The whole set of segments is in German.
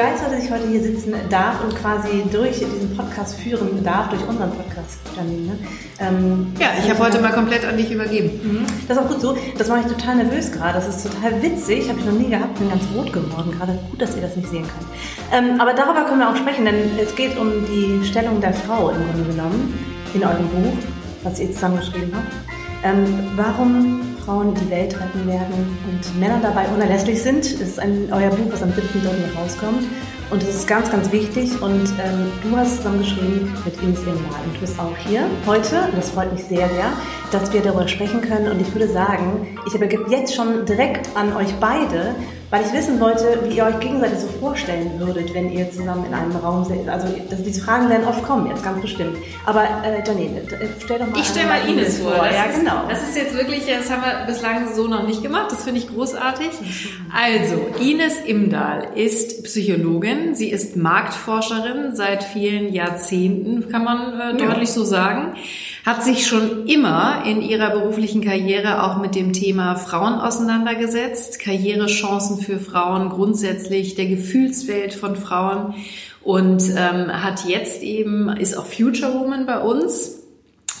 begeistert, dass ich heute hier sitzen darf und quasi durch diesen Podcast führen darf, durch unseren Podcast, Janine. Ähm, ja, ich habe heute mal komplett an dich übergeben. Mhm. Das ist auch gut so. Das mache ich total nervös gerade. Das ist total witzig. Habe ich noch nie gehabt. Bin ganz rot geworden gerade. Gut, dass ihr das nicht sehen könnt. Ähm, aber darüber können wir auch sprechen, denn es geht um die Stellung der Frau im Grunde genommen in eurem Buch, was ihr zusammengeschrieben habt. Ähm, warum Frauen die Welt retten werden und Männer dabei unerlässlich sind. Das ist ein, euer Buch, was am 7.3. rauskommt. Und das ist ganz, ganz wichtig. Und ähm, du hast zusammengeschrieben mit Ines Imdahl. Und du bist auch hier heute, und das freut mich sehr, sehr, dass wir darüber sprechen können. Und ich würde sagen, ich übergebe jetzt schon direkt an euch beide, weil ich wissen wollte, wie ihr euch gegenseitig so vorstellen würdet, wenn ihr zusammen in einem Raum seid. Also das, diese Fragen werden oft kommen, jetzt ganz bestimmt. Aber äh, Janine, stell doch mal Ich stelle mal Ines vor. vor. Ja, ist, genau. Das ist jetzt wirklich, das haben wir bislang so noch nicht gemacht. Das finde ich großartig. Also, Ines Imdahl ist Psychologin. Sie ist Marktforscherin seit vielen Jahrzehnten, kann man äh, deutlich ja. so sagen hat sich schon immer in ihrer beruflichen Karriere auch mit dem Thema Frauen auseinandergesetzt, Karrierechancen für Frauen grundsätzlich, der Gefühlswelt von Frauen. Und ähm, hat jetzt eben, ist auch Future Woman bei uns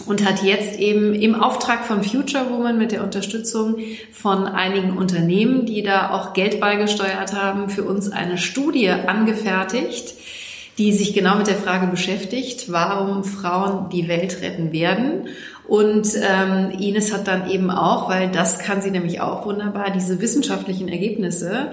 und hat jetzt eben im Auftrag von Future Woman mit der Unterstützung von einigen Unternehmen, die da auch Geld beigesteuert haben, für uns eine Studie angefertigt, die sich genau mit der Frage beschäftigt, warum Frauen die Welt retten werden. Und ähm, Ines hat dann eben auch, weil das kann sie nämlich auch wunderbar, diese wissenschaftlichen Ergebnisse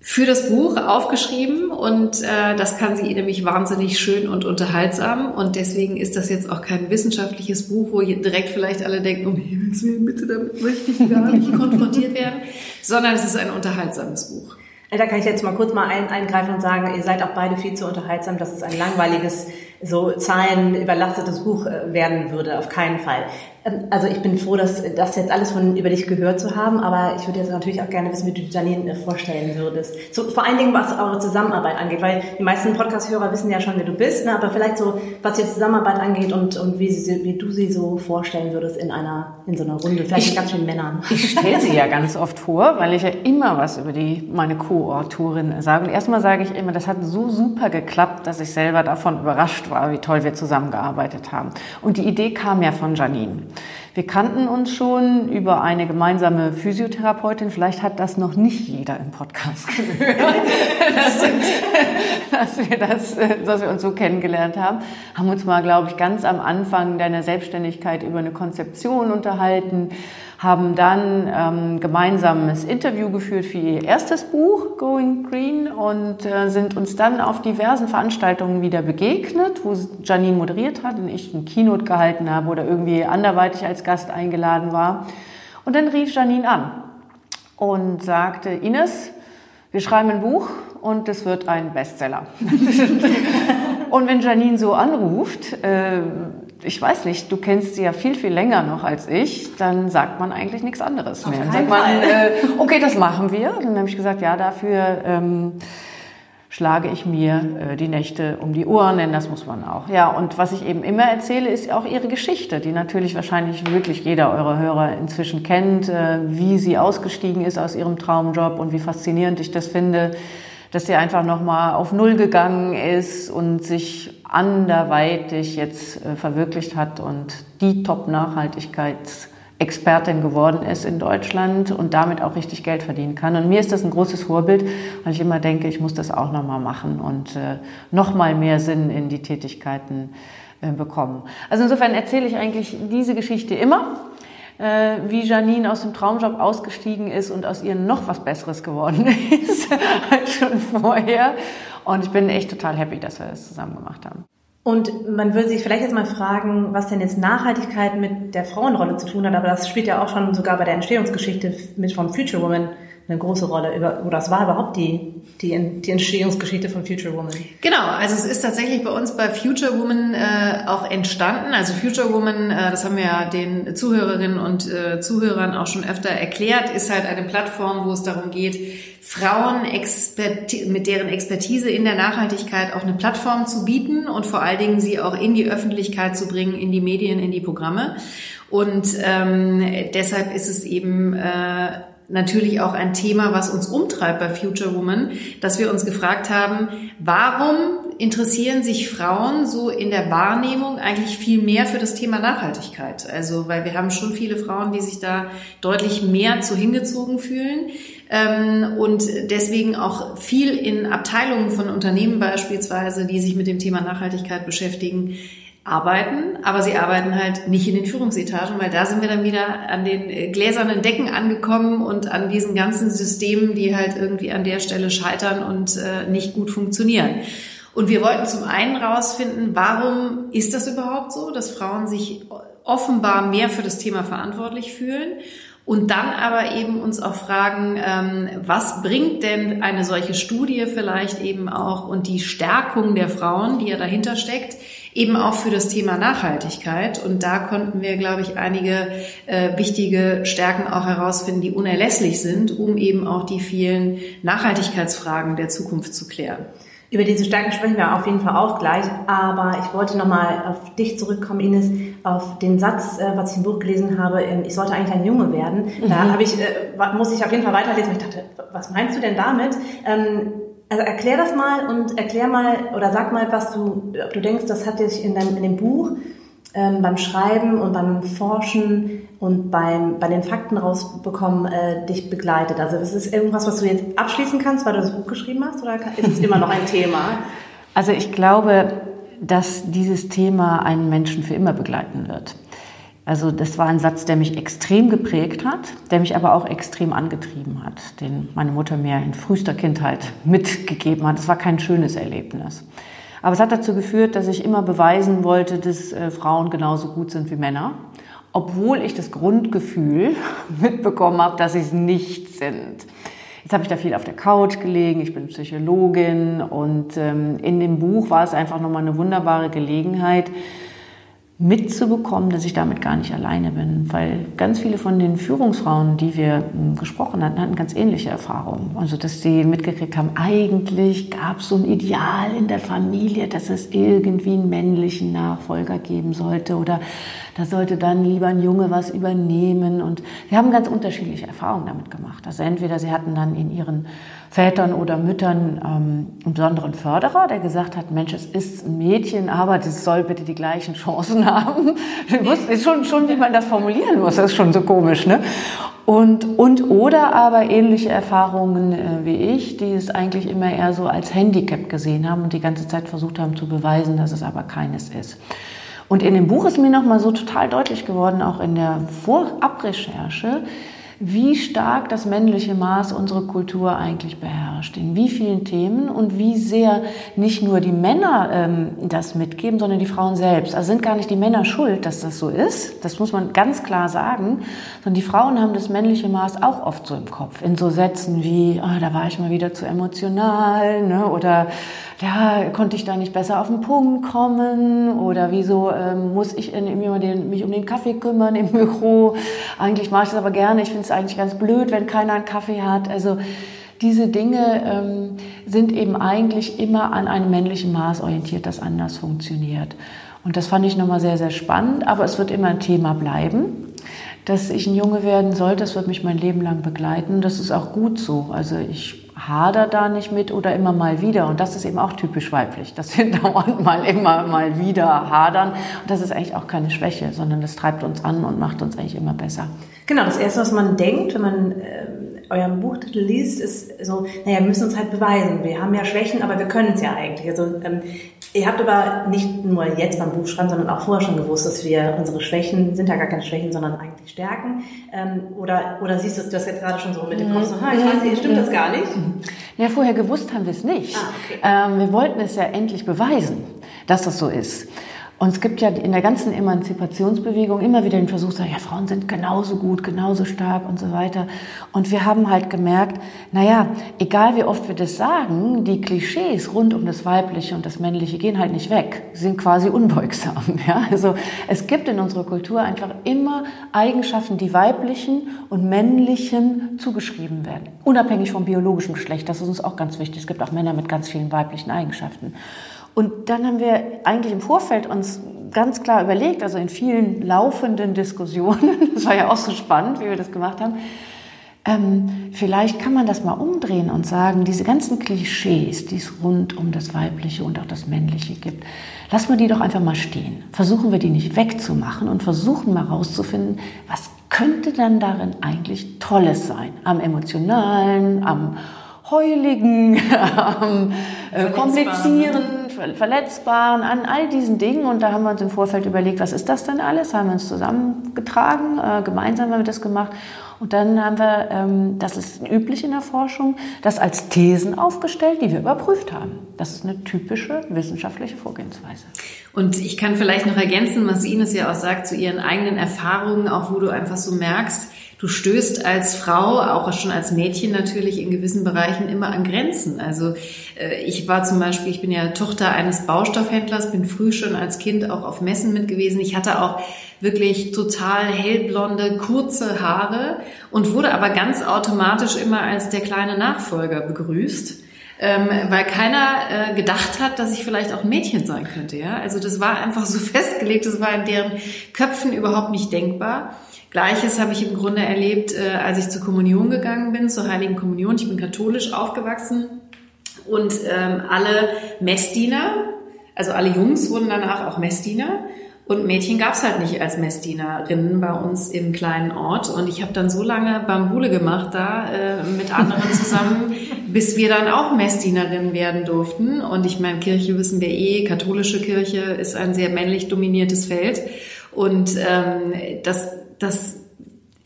für das Buch aufgeschrieben und äh, das kann sie nämlich wahnsinnig schön und unterhaltsam und deswegen ist das jetzt auch kein wissenschaftliches Buch, wo direkt vielleicht alle denken, um Himmels Willen, bitte damit möchte ich gar nicht konfrontiert werden, sondern es ist ein unterhaltsames Buch. Da kann ich jetzt mal kurz mal ein, eingreifen und sagen, ihr seid auch beide viel zu unterhaltsam, dass es ein langweiliges, so Zahlen überlastetes Buch äh, werden würde. Auf keinen Fall. Ähm, also ich bin froh, dass das jetzt alles von über dich gehört zu haben, aber ich würde jetzt natürlich auch gerne wissen, wie du Janine äh, vorstellen würdest. So, vor allen Dingen, was eure Zusammenarbeit angeht, weil die meisten Podcast-Hörer wissen ja schon, wer du bist, ne? aber vielleicht so, was die Zusammenarbeit angeht und, und wie, sie, wie du sie so vorstellen würdest in einer, in so einer Runde, vielleicht ich, mit ganz vielen Männern. Ich stelle sie ja ganz oft vor, weil ich ja immer was über die, meine Co-Autorin sage. Und erstmal sage ich immer, das hat so super geklappt, dass ich selber davon überrascht war, wie toll wir zusammengearbeitet haben. Und die Idee kam ja von Janine. Wir kannten uns schon über eine gemeinsame Physiotherapeutin. Vielleicht hat das noch nicht jeder im Podcast gehört, dass, dass, wir das, dass wir uns so kennengelernt haben. Haben uns mal, glaube ich, ganz am Anfang deiner Selbstständigkeit über eine Konzeption unterhalten haben dann ähm, gemeinsames Interview geführt für ihr erstes Buch, Going Green, und äh, sind uns dann auf diversen Veranstaltungen wieder begegnet, wo Janine moderiert hat und ich ein Keynote gehalten habe oder irgendwie anderweitig als Gast eingeladen war. Und dann rief Janine an und sagte, Ines, wir schreiben ein Buch und es wird ein Bestseller. und wenn Janine so anruft, äh, ich weiß nicht, du kennst sie ja viel, viel länger noch als ich, dann sagt man eigentlich nichts anderes mehr. Dann sagt man, äh, okay, das machen wir. Und dann habe ich gesagt, ja, dafür ähm, schlage ich mir äh, die Nächte um die Ohren, denn das muss man auch. Ja, und was ich eben immer erzähle, ist auch ihre Geschichte, die natürlich wahrscheinlich wirklich jeder eurer Hörer inzwischen kennt, äh, wie sie ausgestiegen ist aus ihrem Traumjob und wie faszinierend ich das finde dass sie einfach nochmal auf Null gegangen ist und sich anderweitig jetzt äh, verwirklicht hat und die Top-Nachhaltigkeitsexpertin geworden ist in Deutschland und damit auch richtig Geld verdienen kann. Und mir ist das ein großes Vorbild, weil ich immer denke, ich muss das auch nochmal machen und äh, nochmal mehr Sinn in die Tätigkeiten äh, bekommen. Also insofern erzähle ich eigentlich diese Geschichte immer äh, wie Janine aus dem Traumjob ausgestiegen ist und aus ihr noch was Besseres geworden ist als schon vorher. Und ich bin echt total happy, dass wir das zusammen gemacht haben. Und man würde sich vielleicht jetzt mal fragen, was denn jetzt Nachhaltigkeit mit der Frauenrolle zu tun hat, aber das spielt ja auch schon sogar bei der Entstehungsgeschichte mit von Future Woman eine große Rolle. Oder es war überhaupt die, die, die Entstehungsgeschichte von Future Woman. Genau, also es ist tatsächlich bei uns bei Future Woman äh, auch entstanden. Also Future Woman, äh, das haben wir ja den Zuhörerinnen und äh, Zuhörern auch schon öfter erklärt, ist halt eine Plattform, wo es darum geht, Frauen mit deren Expertise in der Nachhaltigkeit auch eine Plattform zu bieten und vor allen Dingen sie auch in die Öffentlichkeit zu bringen, in die Medien, in die Programme. Und ähm, deshalb ist es eben äh, natürlich auch ein Thema, was uns umtreibt bei Future Woman, dass wir uns gefragt haben, warum interessieren sich Frauen so in der Wahrnehmung eigentlich viel mehr für das Thema Nachhaltigkeit? Also, weil wir haben schon viele Frauen, die sich da deutlich mehr zu hingezogen fühlen ähm, und deswegen auch viel in Abteilungen von Unternehmen beispielsweise, die sich mit dem Thema Nachhaltigkeit beschäftigen, arbeiten, aber sie arbeiten halt nicht in den Führungsetagen, weil da sind wir dann wieder an den äh, gläsernen Decken angekommen und an diesen ganzen Systemen, die halt irgendwie an der Stelle scheitern und äh, nicht gut funktionieren. Und wir wollten zum einen rausfinden, warum ist das überhaupt so, dass Frauen sich offenbar mehr für das Thema verantwortlich fühlen und dann aber eben uns auch fragen, ähm, was bringt denn eine solche Studie vielleicht eben auch und die Stärkung der Frauen, die ja dahinter steckt, eben auch für das Thema Nachhaltigkeit. Und da konnten wir, glaube ich, einige äh, wichtige Stärken auch herausfinden, die unerlässlich sind, um eben auch die vielen Nachhaltigkeitsfragen der Zukunft zu klären. Über diese Stärken sprechen wir auf jeden Fall auch gleich, aber ich wollte nochmal auf dich zurückkommen, Ines, auf den Satz, äh, was ich im Buch gelesen habe, ähm, ich sollte eigentlich ein Junge werden. Mhm. Da habe ich, äh, muss ich auf jeden Fall weiterlesen. Ich dachte, was meinst du denn damit? Ähm, also erklär das mal und erklär mal oder sag mal, was du, ob du denkst, das hat dich in, deinem, in dem Buch ähm, beim Schreiben und beim Forschen und beim, bei den Fakten rausbekommen äh, dich begleitet. Also ist es irgendwas, was du jetzt abschließen kannst, weil du das Buch geschrieben hast oder ist es immer noch ein Thema? Also ich glaube, dass dieses Thema einen Menschen für immer begleiten wird. Also das war ein Satz, der mich extrem geprägt hat, der mich aber auch extrem angetrieben hat, den meine Mutter mir in frühester Kindheit mitgegeben hat. Es war kein schönes Erlebnis. Aber es hat dazu geführt, dass ich immer beweisen wollte, dass äh, Frauen genauso gut sind wie Männer, obwohl ich das Grundgefühl mitbekommen habe, dass sie es nicht sind. Jetzt habe ich da viel auf der Couch gelegen, ich bin Psychologin und ähm, in dem Buch war es einfach nochmal eine wunderbare Gelegenheit, mitzubekommen, dass ich damit gar nicht alleine bin, weil ganz viele von den Führungsfrauen, die wir hm, gesprochen hatten, hatten ganz ähnliche Erfahrungen. Also, dass sie mitgekriegt haben, eigentlich gab es so ein Ideal in der Familie, dass es irgendwie einen männlichen Nachfolger geben sollte oder da sollte dann lieber ein Junge was übernehmen. Und wir haben ganz unterschiedliche Erfahrungen damit gemacht. Also entweder sie hatten dann in ihren Vätern oder Müttern ähm, einen besonderen Förderer, der gesagt hat, Mensch, es ist ein Mädchen, aber das soll bitte die gleichen Chancen haben. ist schon, schon, wie man das formulieren muss, das ist schon so komisch, ne? Und, und oder aber ähnliche Erfahrungen äh, wie ich, die es eigentlich immer eher so als Handicap gesehen haben und die ganze Zeit versucht haben zu beweisen, dass es aber keines ist. Und in dem Buch ist mir nochmal so total deutlich geworden, auch in der Vorabrecherche, wie stark das männliche Maß unsere Kultur eigentlich beherrscht, in wie vielen Themen und wie sehr nicht nur die Männer ähm, das mitgeben, sondern die Frauen selbst. Also sind gar nicht die Männer schuld, dass das so ist, das muss man ganz klar sagen, sondern die Frauen haben das männliche Maß auch oft so im Kopf, in so Sätzen wie, oh, da war ich mal wieder zu emotional ne? oder ja, konnte ich da nicht besser auf den Punkt kommen oder wieso ähm, muss ich in, immer den, mich um den Kaffee kümmern im Büro. Eigentlich mache ich das aber gerne. Ich finde es eigentlich ganz blöd, wenn keiner einen Kaffee hat. Also diese Dinge ähm, sind eben eigentlich immer an einem männlichen Maß orientiert, das anders funktioniert. Und das fand ich nochmal sehr, sehr spannend, aber es wird immer ein Thema bleiben. Dass ich ein Junge werden soll, das wird mich mein Leben lang begleiten. Das ist auch gut so. Also ich hader da nicht mit oder immer mal wieder. Und das ist eben auch typisch weiblich, dass wir dauernd mal immer mal wieder hadern. Und das ist eigentlich auch keine Schwäche, sondern das treibt uns an und macht uns eigentlich immer besser. Genau, das Erste, was man denkt, wenn man äh, euren Buchtitel liest, ist so, naja, wir müssen uns halt beweisen. Wir haben ja Schwächen, aber wir können es ja eigentlich. Also ähm, ihr habt aber nicht nur jetzt beim Buchschreiben, sondern auch vorher schon gewusst, dass wir unsere Schwächen, sind ja gar keine Schwächen, sondern eigentlich Stärken. Ähm, oder, oder siehst du das jetzt gerade schon so mit dem Kopf, so, ha, ich weiß nicht, stimmt das gar nicht? Ja, vorher gewusst haben wir es nicht. Ah, okay. ähm, wir wollten es ja endlich beweisen, dass das so ist. Und es gibt ja in der ganzen Emanzipationsbewegung immer wieder den Versuch, sagen, ja, Frauen sind genauso gut, genauso stark und so weiter. Und wir haben halt gemerkt, naja, egal wie oft wir das sagen, die Klischees rund um das Weibliche und das Männliche gehen halt nicht weg. Sie sind quasi unbeugsam. Ja? Also es gibt in unserer Kultur einfach immer Eigenschaften, die weiblichen und männlichen zugeschrieben werden. Unabhängig vom biologischen Geschlecht. Das ist uns auch ganz wichtig. Es gibt auch Männer mit ganz vielen weiblichen Eigenschaften. Und dann haben wir eigentlich im Vorfeld uns ganz klar überlegt, also in vielen laufenden Diskussionen, das war ja auch so spannend, wie wir das gemacht haben, ähm, vielleicht kann man das mal umdrehen und sagen, diese ganzen Klischees, die es rund um das Weibliche und auch das Männliche gibt, lassen wir die doch einfach mal stehen. Versuchen wir die nicht wegzumachen und versuchen mal rauszufinden, was könnte dann darin eigentlich Tolles sein? Am emotionalen, am heuligen, am äh, komplizieren, verletzbaren, an all diesen Dingen. Und da haben wir uns im Vorfeld überlegt, was ist das denn alles? Haben wir uns zusammengetragen, äh, gemeinsam haben wir das gemacht. Und dann haben wir, ähm, das ist üblich in der Forschung, das als Thesen aufgestellt, die wir überprüft haben. Das ist eine typische wissenschaftliche Vorgehensweise. Und ich kann vielleicht noch ergänzen, was Ines ja auch sagt, zu ihren eigenen Erfahrungen, auch wo du einfach so merkst, du stößt als Frau, auch schon als Mädchen natürlich in gewissen Bereichen immer an Grenzen. Also äh, ich war zum Beispiel, ich bin ja Tochter eines Baustoffhändlers, bin früh schon als Kind auch auf Messen mit gewesen. Ich hatte auch wirklich total hellblonde, kurze Haare und wurde aber ganz automatisch immer als der kleine Nachfolger begrüßt. Ähm, weil keiner äh, gedacht hat, dass ich vielleicht auch ein Mädchen sein könnte. Ja? Also das war einfach so festgelegt, das war in deren Köpfen überhaupt nicht denkbar. Gleiches habe ich im Grunde erlebt, äh, als ich zur Kommunion gegangen bin, zur Heiligen Kommunion. Ich bin katholisch aufgewachsen und ähm, alle Messdiener, also alle Jungs wurden danach auch Messdiener. Und Mädchen gab's halt nicht als Messdienerinnen bei uns im kleinen Ort. Und ich habe dann so lange Bambule gemacht da äh, mit anderen zusammen, bis wir dann auch Messdienerinnen werden durften. Und ich meine, Kirche wissen wir eh, katholische Kirche ist ein sehr männlich dominiertes Feld. Und ähm, das, das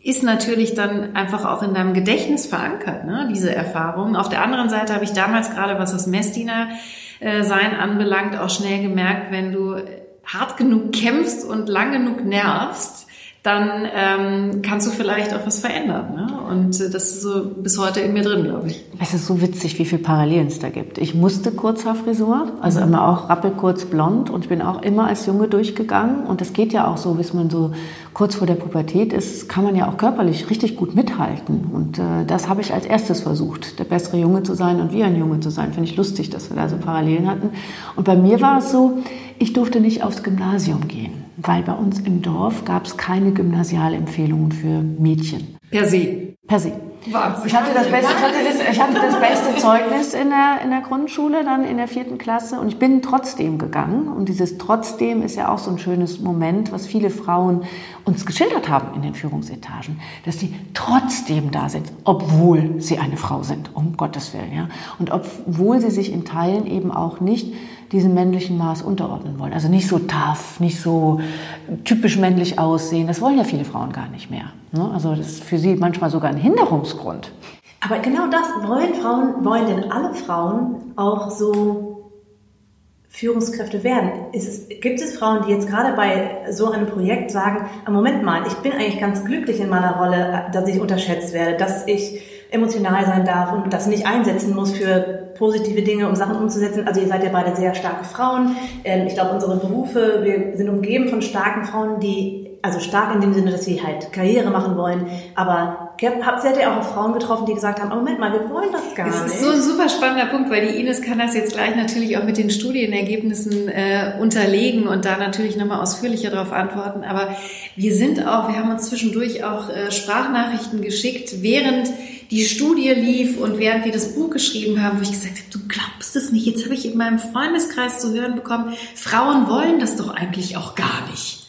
ist natürlich dann einfach auch in deinem Gedächtnis verankert, ne, diese Erfahrung. Auf der anderen Seite habe ich damals gerade, was das Messdiener äh, sein anbelangt, auch schnell gemerkt, wenn du hart genug kämpfst und lang genug nervst, dann ähm, kannst du vielleicht auch was verändern. Ne? Und äh, das ist so bis heute in mir drin, glaube ich. Es ist so witzig, wie viele Parallelen es da gibt. Ich musste Kurzhaarfrisur, also immer auch rappelkurz blond und ich bin auch immer als Junge durchgegangen. Und das geht ja auch so, bis man so kurz vor der Pubertät ist, kann man ja auch körperlich richtig gut mithalten. Und äh, das habe ich als erstes versucht, der bessere Junge zu sein und wie ein Junge zu sein. Finde ich lustig, dass wir da so Parallelen hatten. Und bei mir war es so, ich durfte nicht aufs Gymnasium gehen, weil bei uns im Dorf gab es keine Gymnasialempfehlungen für Mädchen. Per se. Per se. Wahnsinn. Ich hatte das beste, ich hatte das, ich hatte das beste Zeugnis in der, in der Grundschule, dann in der vierten Klasse und ich bin trotzdem gegangen. Und dieses trotzdem ist ja auch so ein schönes Moment, was viele Frauen uns geschildert haben in den Führungsetagen, dass sie trotzdem da sind, obwohl sie eine Frau sind, um Gottes Willen. Ja? Und obwohl sie sich in Teilen eben auch nicht diesem männlichen Maß unterordnen wollen. Also nicht so tough, nicht so typisch männlich aussehen. Das wollen ja viele Frauen gar nicht mehr. Ne? Also das ist für sie manchmal sogar ein Hinderungsgrund. Aber genau das wollen Frauen, wollen denn alle Frauen auch so Führungskräfte werden? Es, gibt es Frauen, die jetzt gerade bei so einem Projekt sagen, ah, Moment mal, ich bin eigentlich ganz glücklich in meiner Rolle, dass ich unterschätzt werde, dass ich emotional sein darf und das nicht einsetzen muss für positive Dinge, um Sachen umzusetzen. Also ihr seid ja beide sehr starke Frauen. Ähm, ich glaube, unsere Berufe, wir sind umgeben von starken Frauen, die also stark in dem Sinne, dass sie halt Karriere machen wollen. Aber habt ihr ja auch Frauen getroffen, die gesagt haben, oh Moment mal, wir wollen das gar nicht. Das ist so ein super spannender Punkt, weil die Ines kann das jetzt gleich natürlich auch mit den Studienergebnissen äh, unterlegen und da natürlich nochmal ausführlicher darauf antworten. Aber wir sind auch, wir haben uns zwischendurch auch äh, Sprachnachrichten geschickt, während die Studie lief und während wir das Buch geschrieben haben, wo ich gesagt habe, du glaubst es nicht, jetzt habe ich in meinem Freundeskreis zu hören bekommen, Frauen wollen das doch eigentlich auch gar nicht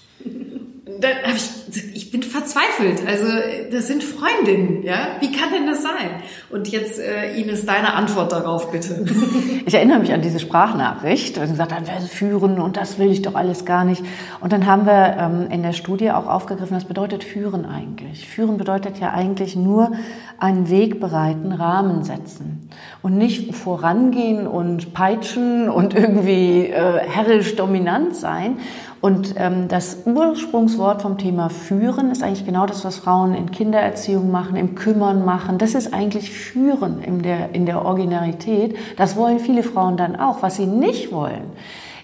dann habe ich, ich bin verzweifelt. Also das sind Freundinnen, ja. Wie kann denn das sein? Und jetzt äh, Ines, deine Antwort darauf bitte. Ich erinnere mich an diese Sprachnachricht, weil sie gesagt haben, wir führen und das will ich doch alles gar nicht. Und dann haben wir ähm, in der Studie auch aufgegriffen, was bedeutet führen eigentlich? Führen bedeutet ja eigentlich nur einen Weg bereiten, Rahmen setzen und nicht vorangehen und peitschen und irgendwie äh, herrisch dominant sein. Und ähm, das Ursprungswort vom Thema Führen ist eigentlich genau das, was Frauen in Kindererziehung machen, im Kümmern machen. Das ist eigentlich Führen in der, in der Originalität. Das wollen viele Frauen dann auch. Was sie nicht wollen,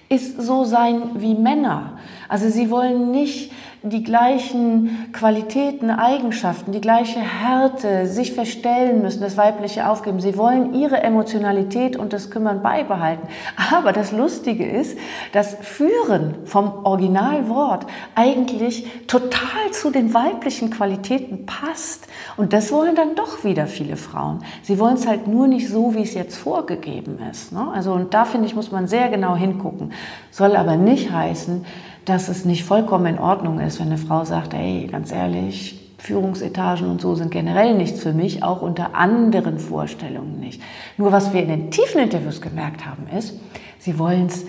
ist so sein wie Männer. Also sie wollen nicht die gleichen Qualitäten, Eigenschaften, die gleiche Härte, sich verstellen müssen, das Weibliche aufgeben. Sie wollen ihre Emotionalität und das Kümmern beibehalten. Aber das Lustige ist, das Führen vom Originalwort eigentlich total zu den weiblichen Qualitäten passt. Und das wollen dann doch wieder viele Frauen. Sie wollen es halt nur nicht so, wie es jetzt vorgegeben ist. Ne? Also, und da finde ich, muss man sehr genau hingucken. Soll aber nicht heißen, dass es nicht vollkommen in Ordnung ist, wenn eine Frau sagt, hey, ganz ehrlich, Führungsetagen und so sind generell nichts für mich, auch unter anderen Vorstellungen nicht. Nur was wir in den tiefen Interviews gemerkt haben, ist, sie wollen es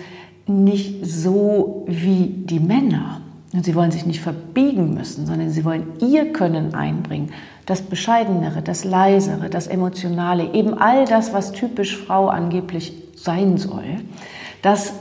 nicht so wie die Männer. Und sie wollen sich nicht verbiegen müssen, sondern sie wollen ihr Können einbringen. Das Bescheidenere, das Leisere, das Emotionale, eben all das, was typisch Frau angeblich sein soll. Das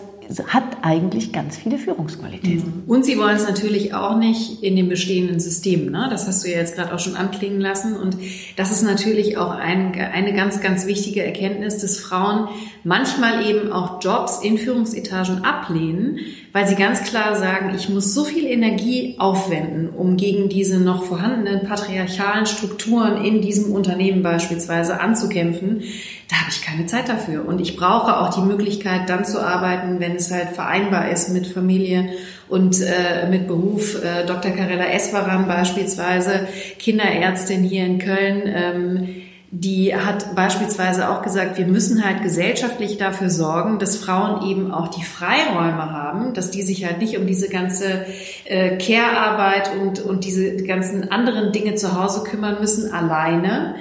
hat eigentlich ganz viele Führungsqualitäten. Mhm. Und Sie wollen es natürlich auch nicht in den bestehenden Systemen. Ne? Das hast du ja jetzt gerade auch schon anklingen lassen. Und das ist natürlich auch ein, eine ganz, ganz wichtige Erkenntnis, dass Frauen manchmal eben auch Jobs in Führungsetagen ablehnen, weil sie ganz klar sagen, ich muss so viel Energie aufwenden, um gegen diese noch vorhandenen patriarchalen Strukturen in diesem Unternehmen beispielsweise anzukämpfen. Da habe ich keine Zeit dafür. Und ich brauche auch die Möglichkeit, dann zu arbeiten, wenn es halt vereinbar ist mit Familie und äh, mit Beruf. Äh, Dr. Carella Eswaran beispielsweise, Kinderärztin hier in Köln, ähm, die hat beispielsweise auch gesagt, wir müssen halt gesellschaftlich dafür sorgen, dass Frauen eben auch die Freiräume haben, dass die sich halt nicht um diese ganze äh, Care-Arbeit und, und diese ganzen anderen Dinge zu Hause kümmern müssen alleine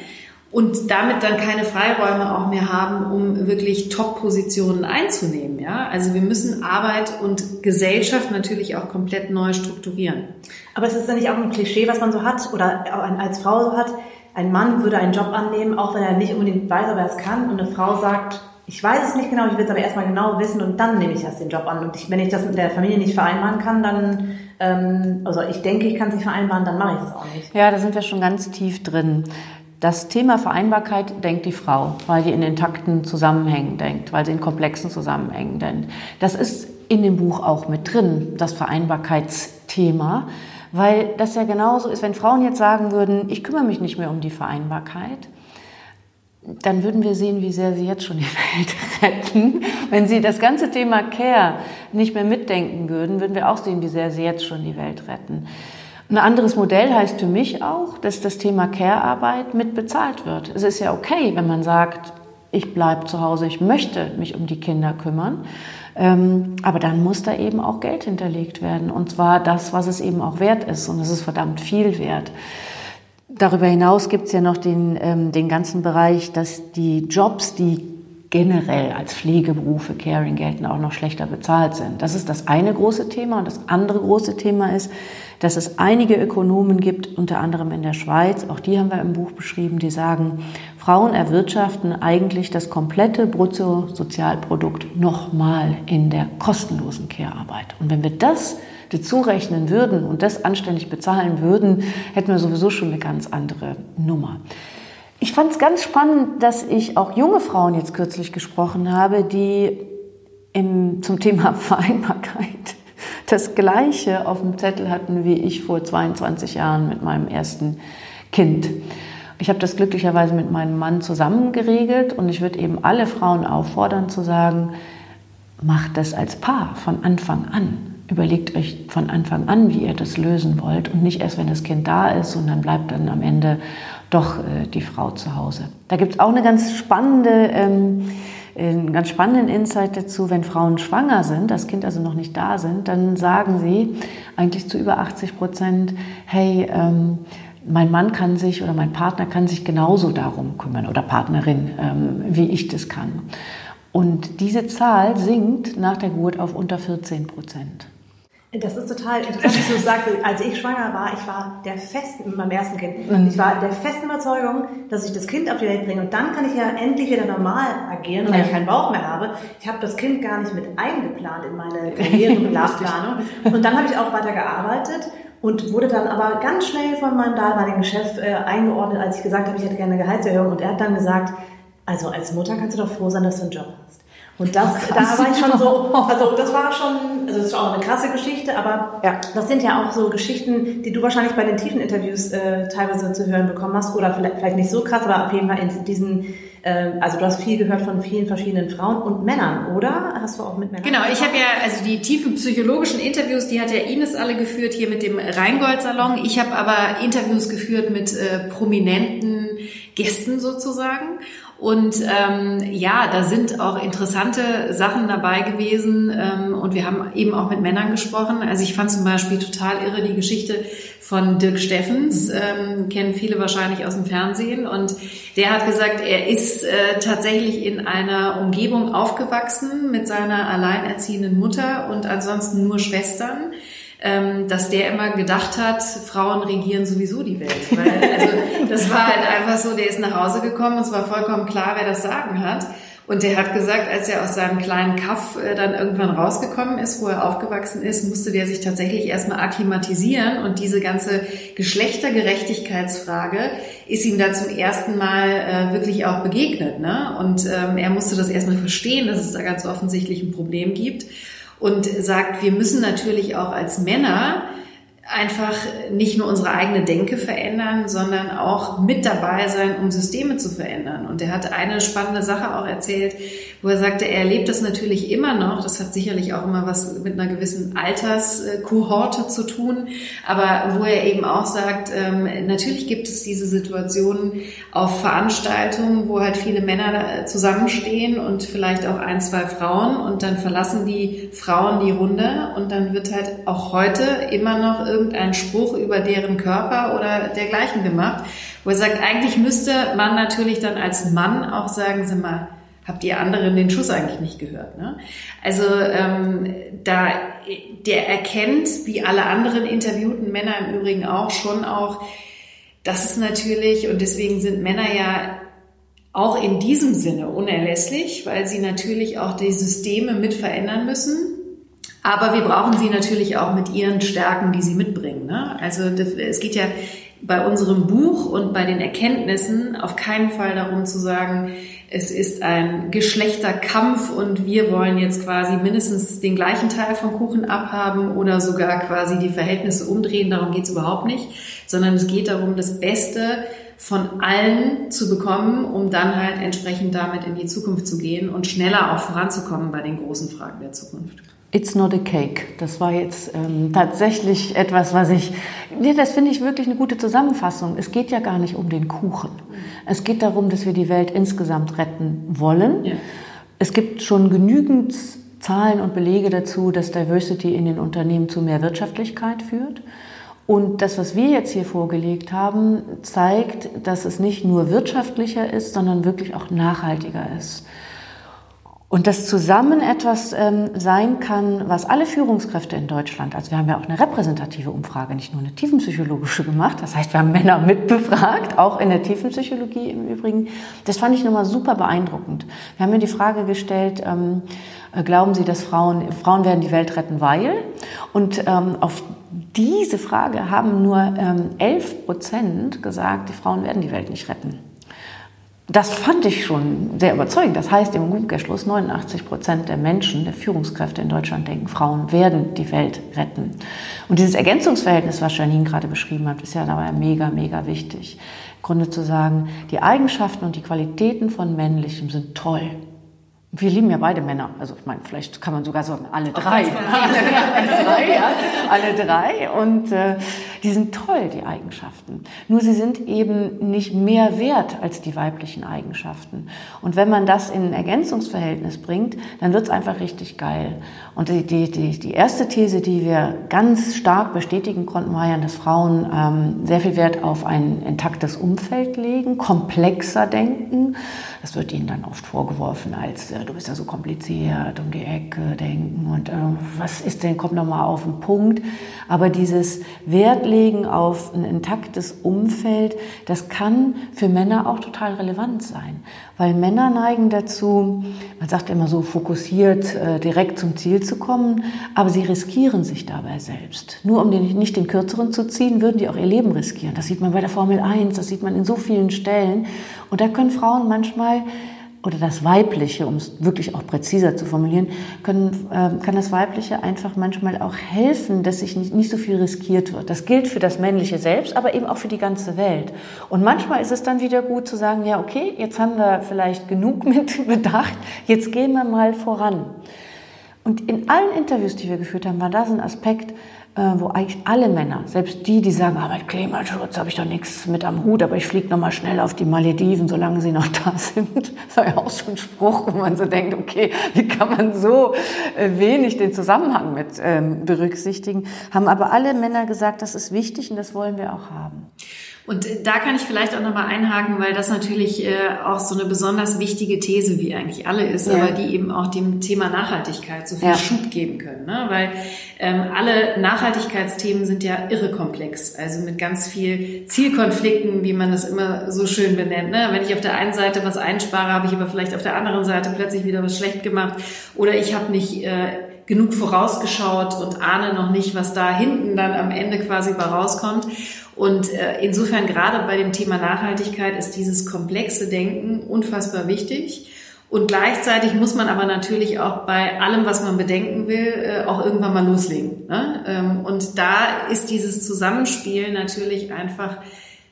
und damit dann keine Freiräume auch mehr haben, um wirklich Top-Positionen einzunehmen. Ja? Also wir müssen Arbeit und Gesellschaft natürlich auch komplett neu strukturieren. Aber es ist ja nicht auch ein Klischee, was man so hat oder als Frau so hat, ein Mann würde einen Job annehmen, auch wenn er nicht unbedingt weiß, ob er es kann. Und eine Frau sagt, ich weiß es nicht genau, ich will es aber erstmal genau wissen und dann nehme ich erst den Job an. Und ich, wenn ich das mit der Familie nicht vereinbaren kann, dann, ähm, also ich denke, ich kann es nicht vereinbaren, dann mache ich es auch nicht. Ja, da sind wir schon ganz tief drin. Das Thema Vereinbarkeit denkt die Frau, weil die in intakten Zusammenhängen denkt, weil sie in komplexen Zusammenhängen denkt. Das ist in dem Buch auch mit drin, das Vereinbarkeitsthema. Weil das ja genauso ist, wenn Frauen jetzt sagen würden, ich kümmere mich nicht mehr um die Vereinbarkeit, dann würden wir sehen, wie sehr sie jetzt schon die Welt retten. Wenn sie das ganze Thema Care nicht mehr mitdenken würden, würden wir auch sehen, wie sehr sie jetzt schon die Welt retten. Ein anderes Modell heißt für mich auch, dass das Thema Care-Arbeit mitbezahlt wird. Es ist ja okay, wenn man sagt, ich bleibe zu Hause, ich möchte mich um die Kinder kümmern. Ähm, aber dann muss da eben auch Geld hinterlegt werden. Und zwar das, was es eben auch wert ist. Und es ist verdammt viel wert. Darüber hinaus gibt es ja noch den, ähm, den ganzen Bereich, dass die Jobs, die generell als Pflegeberufe, Caring gelten, auch noch schlechter bezahlt sind. Das ist das eine große Thema. Und das andere große Thema ist, dass es einige Ökonomen gibt, unter anderem in der Schweiz, auch die haben wir im Buch beschrieben, die sagen, Frauen erwirtschaften eigentlich das komplette Bruttosozialprodukt nochmal in der kostenlosen Care-Arbeit. Und wenn wir das dazu würden und das anständig bezahlen würden, hätten wir sowieso schon eine ganz andere Nummer. Ich fand es ganz spannend, dass ich auch junge Frauen jetzt kürzlich gesprochen habe, die im, zum Thema Vereinbarkeit das Gleiche auf dem Zettel hatten wie ich vor 22 Jahren mit meinem ersten Kind. Ich habe das glücklicherweise mit meinem Mann zusammen geregelt und ich würde eben alle Frauen auffordern zu sagen, macht das als Paar von Anfang an. Überlegt euch von Anfang an, wie ihr das lösen wollt und nicht erst, wenn das Kind da ist und dann bleibt dann am Ende doch äh, die Frau zu Hause. Da gibt es auch eine ganz spannende ähm, einen ganz spannenden Insight dazu, wenn Frauen schwanger sind, das Kind also noch nicht da sind, dann sagen sie eigentlich zu über 80 Prozent, hey, ähm, mein Mann kann sich oder mein Partner kann sich genauso darum kümmern oder Partnerin, ähm, wie ich das kann. Und diese Zahl sinkt nach der Geburt auf unter 14 Prozent. Das ist total interessant, dass du sagst, als ich schwanger war, ich war der festen, mit meinem ersten Kind, mhm. ich war der festen Überzeugung, dass ich das Kind auf die Welt bringe und dann kann ich ja endlich wieder normal agieren, weil ja. ich keinen Bauch mehr habe. Ich habe das Kind gar nicht mit eingeplant in meine Karriereplanung und dann habe ich auch weiter gearbeitet und wurde dann aber ganz schnell von meinem damaligen Chef äh, eingeordnet, als ich gesagt habe, ich hätte gerne eine Gehaltserhöhung und er hat dann gesagt, also als Mutter kannst du doch froh sein, dass du einen Job hast. Und das, oh, da war ich schon so, also das war schon, also das ist auch eine krasse Geschichte, aber ja. das sind ja auch so Geschichten, die du wahrscheinlich bei den tiefen Interviews äh, teilweise zu hören bekommen hast oder vielleicht, vielleicht nicht so krass, aber auf jeden Fall in diesen äh, also du hast viel gehört von vielen verschiedenen Frauen und Männern, oder? Hast du auch mit Männern? Genau, ich habe ja, also die tiefen psychologischen Interviews, die hat ja Ines alle geführt hier mit dem Rheingold-Salon. Ich habe aber Interviews geführt mit äh, prominenten Gästen sozusagen. Und ähm, ja, da sind auch interessante Sachen dabei gewesen. Ähm, und wir haben eben auch mit Männern gesprochen. Also ich fand zum Beispiel total irre die Geschichte von Dirk Steffens, ähm, kennen viele wahrscheinlich aus dem Fernsehen. Und der hat gesagt, er ist äh, tatsächlich in einer Umgebung aufgewachsen mit seiner alleinerziehenden Mutter und ansonsten nur Schwestern dass der immer gedacht hat, Frauen regieren sowieso die Welt. Weil, also, das war halt einfach so, der ist nach Hause gekommen und es war vollkommen klar, wer das Sagen hat. Und der hat gesagt, als er aus seinem kleinen Kaff äh, dann irgendwann rausgekommen ist, wo er aufgewachsen ist, musste der sich tatsächlich erstmal akklimatisieren und diese ganze Geschlechtergerechtigkeitsfrage ist ihm da zum ersten Mal äh, wirklich auch begegnet. Ne? Und ähm, er musste das erstmal verstehen, dass es da ganz offensichtlich ein Problem gibt und sagt, wir müssen natürlich auch als Männer einfach nicht nur unsere eigene Denke verändern, sondern auch mit dabei sein, um Systeme zu verändern. Und er hat eine spannende Sache auch erzählt, wo er sagte, er erlebt das natürlich immer noch. Das hat sicherlich auch immer was mit einer gewissen Alterskohorte zu tun. Aber wo er eben auch sagt, ähm, natürlich gibt es diese Situationen auf Veranstaltungen, wo halt viele Männer zusammenstehen und vielleicht auch ein, zwei Frauen und dann verlassen die Frauen die Runde und dann wird halt auch heute immer noch irgendein Spruch über deren Körper oder dergleichen gemacht, wo er sagt, eigentlich müsste man natürlich dann als Mann auch sagen, Sie mal, habt ihr anderen den Schuss eigentlich nicht gehört? Ne? Also ähm, da der erkennt, wie alle anderen interviewten Männer im Übrigen auch, schon auch, das ist natürlich, und deswegen sind Männer ja auch in diesem Sinne unerlässlich, weil sie natürlich auch die Systeme mit verändern müssen. Aber wir brauchen sie natürlich auch mit ihren Stärken, die sie mitbringen. Ne? Also das, es geht ja bei unserem Buch und bei den Erkenntnissen auf keinen Fall darum zu sagen, es ist ein Geschlechterkampf und wir wollen jetzt quasi mindestens den gleichen Teil vom Kuchen abhaben oder sogar quasi die Verhältnisse umdrehen. Darum geht es überhaupt nicht, sondern es geht darum, das Beste von allen zu bekommen, um dann halt entsprechend damit in die Zukunft zu gehen und schneller auch voranzukommen bei den großen Fragen der Zukunft. It's not a cake. Das war jetzt ähm, tatsächlich etwas, was ich. Nee, das finde ich wirklich eine gute Zusammenfassung. Es geht ja gar nicht um den Kuchen. Es geht darum, dass wir die Welt insgesamt retten wollen. Ja. Es gibt schon genügend Zahlen und Belege dazu, dass Diversity in den Unternehmen zu mehr Wirtschaftlichkeit führt. Und das, was wir jetzt hier vorgelegt haben, zeigt, dass es nicht nur wirtschaftlicher ist, sondern wirklich auch nachhaltiger ist. Und das zusammen etwas ähm, sein kann, was alle Führungskräfte in Deutschland, also wir haben ja auch eine repräsentative Umfrage, nicht nur eine tiefenpsychologische gemacht, das heißt, wir haben Männer mitbefragt, auch in der Tiefenpsychologie im Übrigen. Das fand ich nochmal super beeindruckend. Wir haben mir die Frage gestellt, ähm, äh, glauben Sie, dass Frauen, Frauen werden die Welt retten, weil? Und ähm, auf diese Frage haben nur ähm, 11 Prozent gesagt, die Frauen werden die Welt nicht retten. Das fand ich schon sehr überzeugend. Das heißt im Umkehrschluss, 89 Prozent der Menschen, der Führungskräfte in Deutschland denken, Frauen werden die Welt retten. Und dieses Ergänzungsverhältnis, was Janine gerade beschrieben hat, ist ja dabei mega, mega wichtig. Im Grunde zu sagen, die Eigenschaften und die Qualitäten von Männlichem sind toll. Wir lieben ja beide Männer. Also ich meine, vielleicht kann man sogar sagen, alle drei. alle drei, ja. Alle drei. Und äh, die sind toll, die Eigenschaften. Nur sie sind eben nicht mehr wert als die weiblichen Eigenschaften. Und wenn man das in ein Ergänzungsverhältnis bringt, dann wird's einfach richtig geil. Und die, die, die, die erste These, die wir ganz stark bestätigen konnten, war ja, dass Frauen ähm, sehr viel Wert auf ein intaktes Umfeld legen, komplexer denken. Das wird ihnen dann oft vorgeworfen als du bist ja so kompliziert, um die Ecke denken und äh, was ist denn, kommt nochmal auf den Punkt. Aber dieses Wertlegen auf ein intaktes Umfeld, das kann für Männer auch total relevant sein. Weil Männer neigen dazu, man sagt immer so fokussiert, äh, direkt zum Ziel zu kommen, aber sie riskieren sich dabei selbst. Nur um den, nicht den kürzeren zu ziehen, würden die auch ihr Leben riskieren. Das sieht man bei der Formel 1, das sieht man in so vielen Stellen. Und da können Frauen manchmal oder das Weibliche, um es wirklich auch präziser zu formulieren, können, äh, kann das Weibliche einfach manchmal auch helfen, dass sich nicht, nicht so viel riskiert wird. Das gilt für das Männliche selbst, aber eben auch für die ganze Welt. Und manchmal ist es dann wieder gut zu sagen, ja, okay, jetzt haben wir vielleicht genug mit bedacht, jetzt gehen wir mal voran. Und in allen Interviews, die wir geführt haben, war das ein Aspekt, wo eigentlich alle Männer, selbst die, die sagen, ah, mit Klimaschutz habe ich doch nichts mit am Hut, aber ich fliege noch mal schnell auf die Malediven, solange sie noch da sind. Das ist ja auch so ein Spruch, wo man so denkt, okay, wie kann man so äh, wenig den Zusammenhang mit ähm, berücksichtigen? Haben aber alle Männer gesagt, das ist wichtig und das wollen wir auch haben. Und da kann ich vielleicht auch nochmal einhaken, weil das natürlich äh, auch so eine besonders wichtige These wie eigentlich alle ist, ja. aber die eben auch dem Thema Nachhaltigkeit so viel ja. Schub geben können. Ne? Weil ähm, alle Nachhaltigkeitsthemen sind ja irre komplex, also mit ganz viel Zielkonflikten, wie man das immer so schön benennt. Ne? Wenn ich auf der einen Seite was einspare, habe ich aber vielleicht auf der anderen Seite plötzlich wieder was schlecht gemacht oder ich habe nicht äh, genug vorausgeschaut und ahne noch nicht, was da hinten dann am Ende quasi bei rauskommt. Und äh, insofern gerade bei dem Thema Nachhaltigkeit ist dieses komplexe Denken unfassbar wichtig. Und gleichzeitig muss man aber natürlich auch bei allem, was man bedenken will, äh, auch irgendwann mal loslegen. Ne? Ähm, und da ist dieses Zusammenspiel natürlich einfach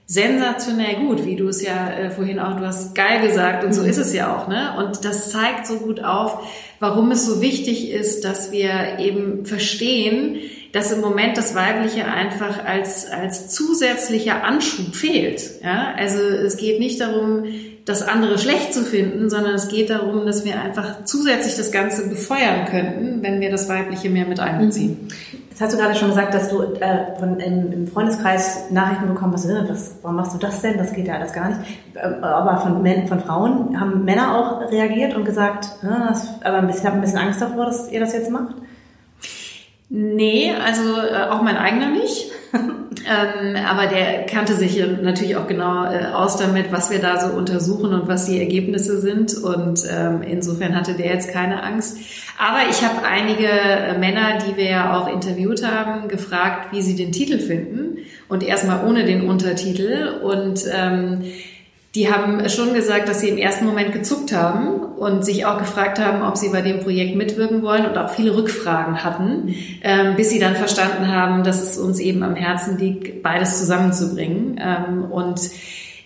sensationell gut, wie du es ja äh, vorhin auch, du hast geil gesagt und so ist es ja auch, ne? Und das zeigt so gut auf, warum es so wichtig ist, dass wir eben verstehen, dass im Moment das Weibliche einfach als, als zusätzlicher Anschub fehlt. Ja? Also es geht nicht darum, das andere schlecht zu finden, sondern es geht darum, dass wir einfach zusätzlich das Ganze befeuern könnten, wenn wir das Weibliche mehr mit einbeziehen. Jetzt hast du gerade schon gesagt, dass du äh, von, im, im, Freundeskreis Nachrichten bekommen hast, was, warum machst du das denn? Das geht ja alles gar nicht. Ähm, aber von, von Frauen haben Männer auch reagiert und gesagt, ja, das, aber ich habe ein bisschen Angst davor, dass ihr das jetzt macht? Nee, also äh, auch mein eigener nicht. ähm, aber der kannte sich natürlich auch genau äh, aus damit, was wir da so untersuchen und was die Ergebnisse sind. Und ähm, insofern hatte der jetzt keine Angst. Aber ich habe einige äh, Männer, die wir ja auch interviewt haben, gefragt, wie sie den Titel finden. Und erstmal ohne den Untertitel. Und ähm, die haben schon gesagt, dass sie im ersten Moment gezuckt haben und sich auch gefragt haben, ob sie bei dem Projekt mitwirken wollen und auch viele Rückfragen hatten, ähm, bis sie dann verstanden haben, dass es uns eben am Herzen liegt, beides zusammenzubringen. Ähm, und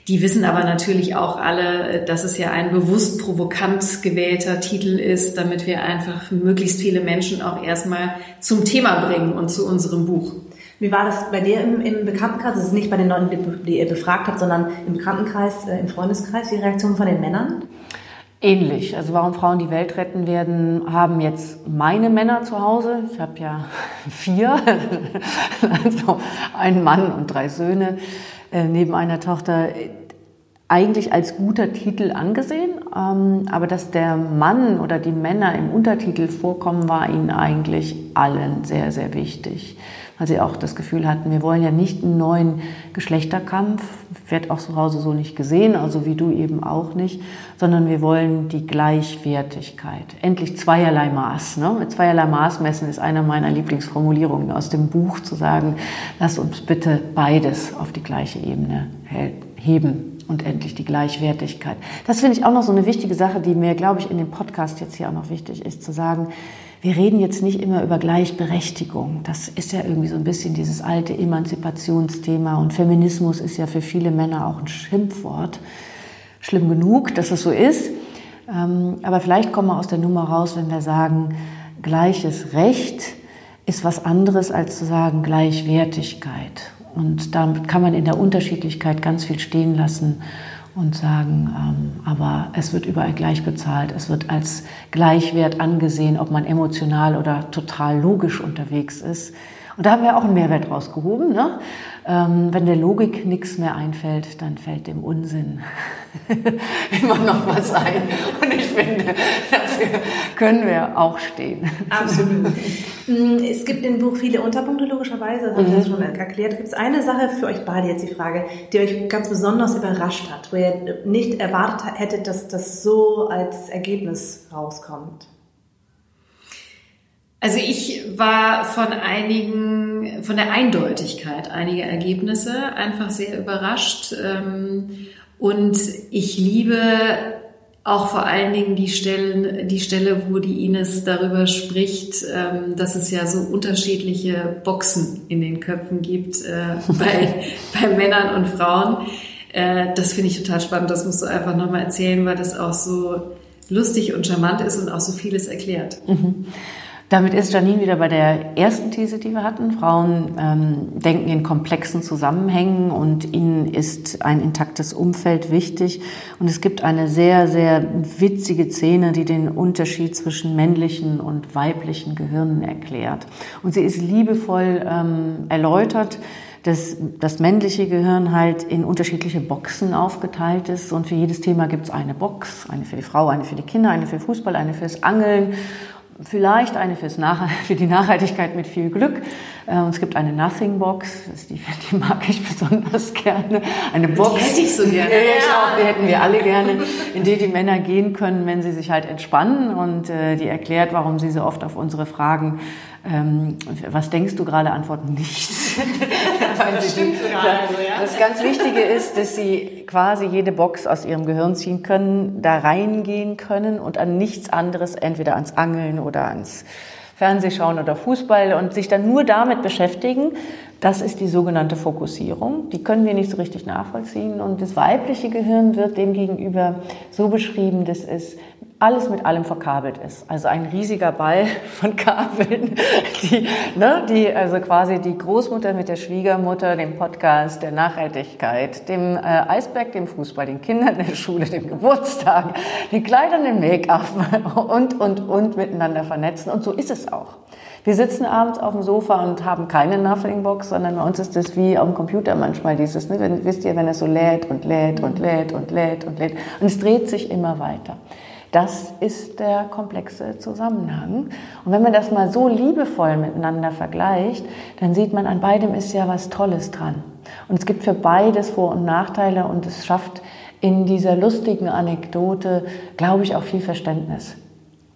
die wissen aber natürlich auch alle, dass es ja ein bewusst provokant gewählter Titel ist, damit wir einfach möglichst viele Menschen auch erstmal zum Thema bringen und zu unserem Buch. Wie war das bei dir im, im Bekanntenkreis? Also nicht bei den Leuten, die, die, ihr befragt habt, sondern im Bekanntenkreis, äh, im Freundeskreis, die Reaktion von den Männern? Ähnlich. Also warum Frauen die Welt retten werden, haben jetzt meine Männer zu Hause. Ich habe ja vier, also einen Mann und drei Söhne äh, neben einer Tochter eigentlich als guter Titel angesehen, ähm, aber dass der Mann oder die Männer im Untertitel vorkommen, war ihnen eigentlich allen sehr, sehr wichtig weil sie auch das Gefühl hatten, wir wollen ja nicht einen neuen Geschlechterkampf, wird auch zu Hause so nicht gesehen, also wie du eben auch nicht, sondern wir wollen die Gleichwertigkeit. Endlich zweierlei Maß. Ne? Mit zweierlei Maß messen ist einer meiner Lieblingsformulierungen aus dem Buch, zu sagen, lass uns bitte beides auf die gleiche Ebene heben und endlich die Gleichwertigkeit. Das finde ich auch noch so eine wichtige Sache, die mir, glaube ich, in dem Podcast jetzt hier auch noch wichtig ist, zu sagen, wir reden jetzt nicht immer über Gleichberechtigung. Das ist ja irgendwie so ein bisschen dieses alte Emanzipationsthema und Feminismus ist ja für viele Männer auch ein Schimpfwort. Schlimm genug, dass es so ist. Ähm, aber vielleicht kommen wir aus der Nummer raus, wenn wir sagen, gleiches Recht ist was anderes als zu sagen Gleichwertigkeit. Und damit kann man in der Unterschiedlichkeit ganz viel stehen lassen und sagen, ähm, aber es wird überall gleich bezahlt, es wird als Gleichwert angesehen, ob man emotional oder total logisch unterwegs ist. Und da haben wir auch einen Mehrwert rausgehoben. Ne? Ähm, wenn der Logik nichts mehr einfällt, dann fällt dem Unsinn immer noch was ein. Und ich finde, dafür können wir auch stehen. Absolut. Mm, es gibt im Buch viele Unterpunkte, logischerweise, das habe ich mhm. schon erklärt. Gibt es eine Sache für euch beide jetzt die Frage, die euch ganz besonders überrascht hat, wo ihr nicht erwartet hättet, dass das so als Ergebnis rauskommt? Also ich war von einigen, von der Eindeutigkeit einiger Ergebnisse einfach sehr überrascht. Ähm, und ich liebe auch vor allen Dingen die Stellen, die Stelle, wo die Ines darüber spricht, ähm, dass es ja so unterschiedliche Boxen in den Köpfen gibt äh, bei, bei Männern und Frauen. Äh, das finde ich total spannend. Das musst du einfach nochmal erzählen, weil das auch so lustig und charmant ist und auch so vieles erklärt. Mhm. Damit ist Janine wieder bei der ersten These, die wir hatten. Frauen ähm, denken in komplexen Zusammenhängen und ihnen ist ein intaktes Umfeld wichtig. Und es gibt eine sehr, sehr witzige Szene, die den Unterschied zwischen männlichen und weiblichen Gehirnen erklärt. Und sie ist liebevoll ähm, erläutert dass das männliche Gehirn halt in unterschiedliche Boxen aufgeteilt ist und für jedes Thema gibt es eine Box, eine für die Frau, eine für die Kinder, eine für Fußball, eine fürs Angeln Vielleicht eine fürs Nach für die Nachhaltigkeit mit viel Glück. Äh, und es gibt eine Nothing Box, die, die mag ich besonders gerne. Eine Box. Die hätte ich so gerne. Ja, ich auch, die hätten wir alle gerne, in die die Männer gehen können, wenn sie sich halt entspannen. Und äh, die erklärt, warum sie so oft auf unsere Fragen ähm, was denkst du gerade? Antworten nichts. das sogar. Also. Das ganz Wichtige ist, dass sie quasi jede Box aus ihrem Gehirn ziehen können, da reingehen können und an nichts anderes, entweder ans Angeln oder ans Fernsehschauen oder Fußball und sich dann nur damit beschäftigen. Das ist die sogenannte Fokussierung. Die können wir nicht so richtig nachvollziehen. Und das weibliche Gehirn wird demgegenüber so beschrieben, dass es alles mit allem verkabelt ist. Also ein riesiger Ball von Kabeln, die, ne, die also quasi die Großmutter mit der Schwiegermutter, dem Podcast, der Nachhaltigkeit, dem äh, Eisberg, dem Fußball, den Kindern der Schule, dem Geburtstag, den Kleidern, dem Make-up und, und, und miteinander vernetzen. Und so ist es auch. Wir sitzen abends auf dem Sofa und haben keine Nothing-Box, sondern bei uns ist das wie am Computer manchmal dieses, ne, wenn, wisst ihr, wenn es so lädt und lädt und lädt und lädt und lädt. Und es dreht sich immer weiter. Das ist der komplexe Zusammenhang. Und wenn man das mal so liebevoll miteinander vergleicht, dann sieht man, an beidem ist ja was Tolles dran. Und es gibt für beides Vor- und Nachteile und es schafft in dieser lustigen Anekdote, glaube ich, auch viel Verständnis.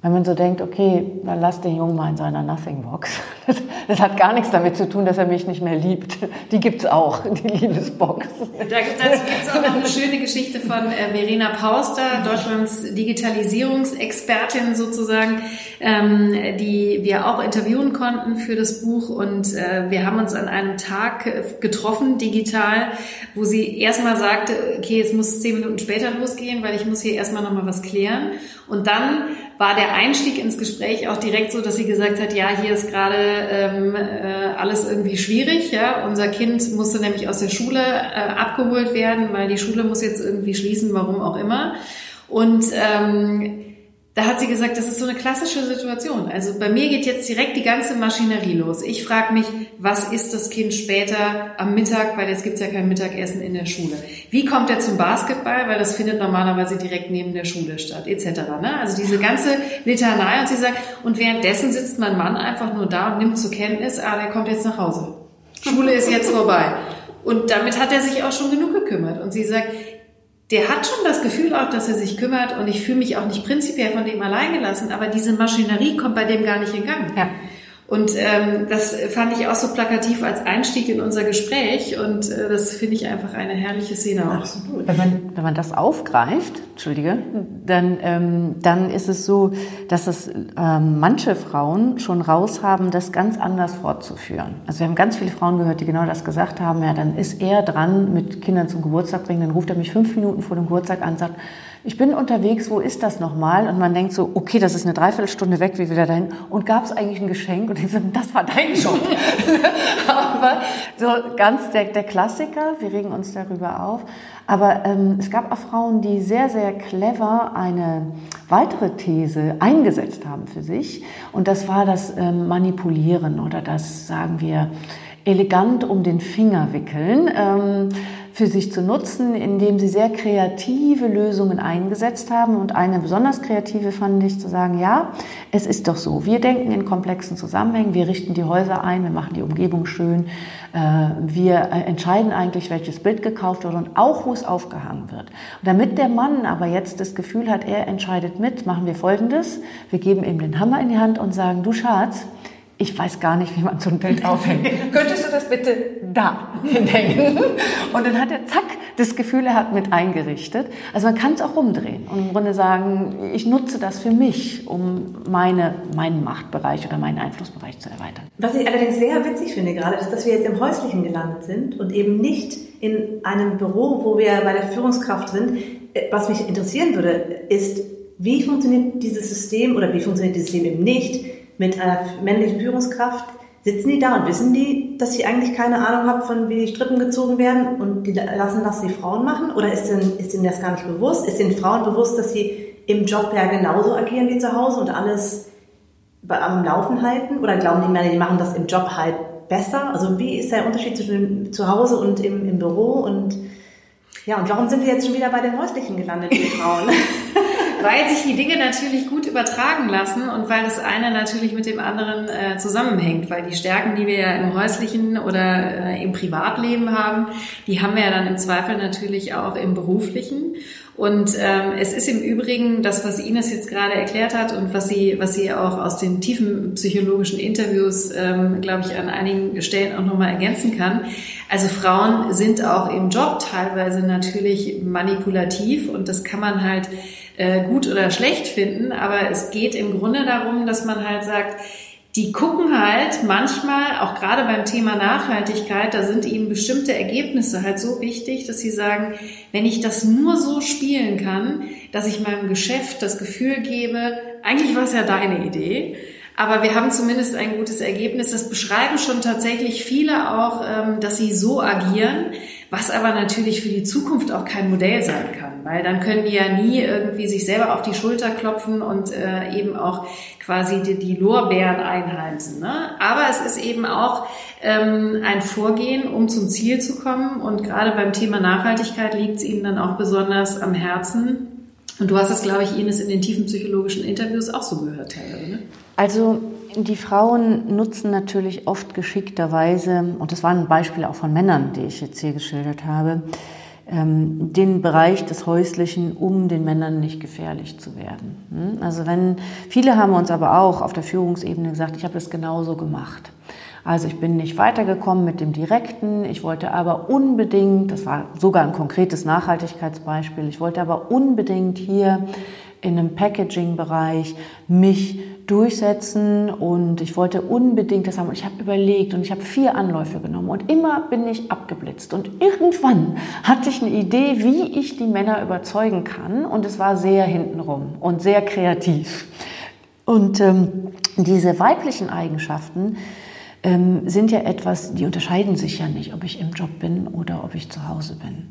Wenn man so denkt, okay, dann lass den Jungen mal in seiner Nothing Box. Das, das, hat gar nichts damit zu tun, dass er mich nicht mehr liebt. Die gibt's auch, die Liebesbox. Da, dazu gibt's auch noch eine schöne Geschichte von äh, Verena Pauster, Deutschlands Digitalisierungsexpertin sozusagen, ähm, die wir auch interviewen konnten für das Buch. Und äh, wir haben uns an einem Tag getroffen, digital, wo sie erstmal sagte, okay, es muss zehn Minuten später losgehen, weil ich muss hier erstmal nochmal was klären. Und dann war der Einstieg ins Gespräch auch direkt so, dass sie gesagt hat, ja, hier ist gerade ähm, äh, alles irgendwie schwierig. Ja, unser Kind musste nämlich aus der Schule äh, abgeholt werden, weil die Schule muss jetzt irgendwie schließen, warum auch immer. Und ähm, da hat sie gesagt, das ist so eine klassische Situation. Also bei mir geht jetzt direkt die ganze Maschinerie los. Ich frage mich, was ist das Kind später am Mittag, weil jetzt gibt's ja kein Mittagessen in der Schule. Wie kommt er zum Basketball, weil das findet normalerweise direkt neben der Schule statt, etc. Ne? Also diese ganze Litanei und sie sagt, und währenddessen sitzt mein Mann einfach nur da und nimmt zur Kenntnis, ah, der kommt jetzt nach Hause. Schule ist jetzt vorbei. Und damit hat er sich auch schon genug gekümmert. Und sie sagt, der hat schon das Gefühl auch, dass er sich kümmert und ich fühle mich auch nicht prinzipiell von dem allein gelassen, aber diese Maschinerie kommt bei dem gar nicht in Gang. Ja. Und ähm, das fand ich auch so plakativ als Einstieg in unser Gespräch und äh, das finde ich einfach eine herrliche Szene auch. Absolut. Wenn man, wenn man das aufgreift, Entschuldige, dann, ähm, dann ist es so, dass es ähm, manche Frauen schon raus haben, das ganz anders fortzuführen. Also wir haben ganz viele Frauen gehört, die genau das gesagt haben, ja, dann ist er dran mit Kindern zum Geburtstag bringen, dann ruft er mich fünf Minuten vor dem Geburtstag an und sagt, ich bin unterwegs, wo ist das nochmal? Und man denkt so, okay, das ist eine Dreiviertelstunde weg, wie wieder dahin? Und gab es eigentlich ein Geschenk? Und ich so, das war dein Job. Aber so ganz der, der Klassiker, wir regen uns darüber auf. Aber ähm, es gab auch Frauen, die sehr, sehr clever eine weitere These eingesetzt haben für sich. Und das war das ähm, Manipulieren oder das, sagen wir, elegant um den Finger wickeln. Ähm, für sich zu nutzen, indem sie sehr kreative Lösungen eingesetzt haben. Und eine besonders kreative fand ich zu sagen, ja, es ist doch so, wir denken in komplexen Zusammenhängen, wir richten die Häuser ein, wir machen die Umgebung schön, äh, wir äh, entscheiden eigentlich, welches Bild gekauft wird und auch, wo es aufgehangen wird. Und damit der Mann aber jetzt das Gefühl hat, er entscheidet mit, machen wir Folgendes. Wir geben ihm den Hammer in die Hand und sagen, du Schatz, ich weiß gar nicht, wie man so ein Bild aufhängt. Könntest du das bitte da hinhängen? Und dann hat er zack das Gefühl, er hat mit eingerichtet. Also man kann es auch rumdrehen und im Grunde sagen, ich nutze das für mich, um meine, meinen Machtbereich oder meinen Einflussbereich zu erweitern. Was ich allerdings sehr witzig finde gerade, ist, dass wir jetzt im Häuslichen gelandet sind und eben nicht in einem Büro, wo wir bei der Führungskraft sind. Was mich interessieren würde, ist, wie funktioniert dieses System oder wie funktioniert dieses System eben nicht mit einer männlichen Führungskraft, sitzen die da und wissen die, dass ich eigentlich keine Ahnung habe, von wie die Strippen gezogen werden und die lassen das die Frauen machen? Oder ist denen, ist denen das gar nicht bewusst? Ist den Frauen bewusst, dass sie im Job ja genauso agieren wie zu Hause und alles am Laufen halten? Oder glauben die Männer, die machen das im Job halt besser? Also wie ist der Unterschied zwischen zu Hause und im, im Büro? Und ja, und warum sind wir jetzt schon wieder bei den Häuslichen gelandet, die Frauen? weil sich die Dinge natürlich gut übertragen lassen und weil das eine natürlich mit dem anderen äh, zusammenhängt, weil die Stärken, die wir ja im häuslichen oder äh, im Privatleben haben, die haben wir ja dann im Zweifel natürlich auch im beruflichen. Und ähm, es ist im Übrigen das, was Ines jetzt gerade erklärt hat und was sie, was sie auch aus den tiefen psychologischen Interviews, ähm, glaube ich, an einigen Stellen auch nochmal ergänzen kann. Also Frauen sind auch im Job teilweise natürlich manipulativ und das kann man halt äh, gut oder schlecht finden, aber es geht im Grunde darum, dass man halt sagt, die gucken halt manchmal, auch gerade beim Thema Nachhaltigkeit, da sind ihnen bestimmte Ergebnisse halt so wichtig, dass sie sagen, wenn ich das nur so spielen kann, dass ich meinem Geschäft das Gefühl gebe, eigentlich war es ja deine Idee, aber wir haben zumindest ein gutes Ergebnis. Das beschreiben schon tatsächlich viele auch, ähm, dass sie so agieren, was aber natürlich für die Zukunft auch kein Modell sein kann, weil dann können die ja nie irgendwie sich selber auf die Schulter klopfen und äh, eben auch quasi die, die Lorbeeren einheimsen. Ne? Aber es ist eben auch ähm, ein Vorgehen, um zum Ziel zu kommen und gerade beim Thema Nachhaltigkeit liegt es ihnen dann auch besonders am Herzen. Und du hast es, glaube ich, Ines in den tiefen psychologischen Interviews auch so gehört, teilweise, ne? Also die Frauen nutzen natürlich oft geschickterweise, und das waren Beispiele auch von Männern, die ich jetzt hier geschildert habe, den Bereich des Häuslichen, um den Männern nicht gefährlich zu werden. Hm? Also wenn, viele haben uns aber auch auf der Führungsebene gesagt, ich habe das genauso gemacht. Also ich bin nicht weitergekommen mit dem Direkten, ich wollte aber unbedingt, das war sogar ein konkretes Nachhaltigkeitsbeispiel, ich wollte aber unbedingt hier in einem Packaging-Bereich mich durchsetzen und ich wollte unbedingt das haben. Und ich habe überlegt und ich habe vier Anläufe genommen und immer bin ich abgeblitzt. Und irgendwann hatte ich eine Idee, wie ich die Männer überzeugen kann und es war sehr hintenrum und sehr kreativ. Und ähm, diese weiblichen Eigenschaften ähm, sind ja etwas, die unterscheiden sich ja nicht, ob ich im Job bin oder ob ich zu Hause bin.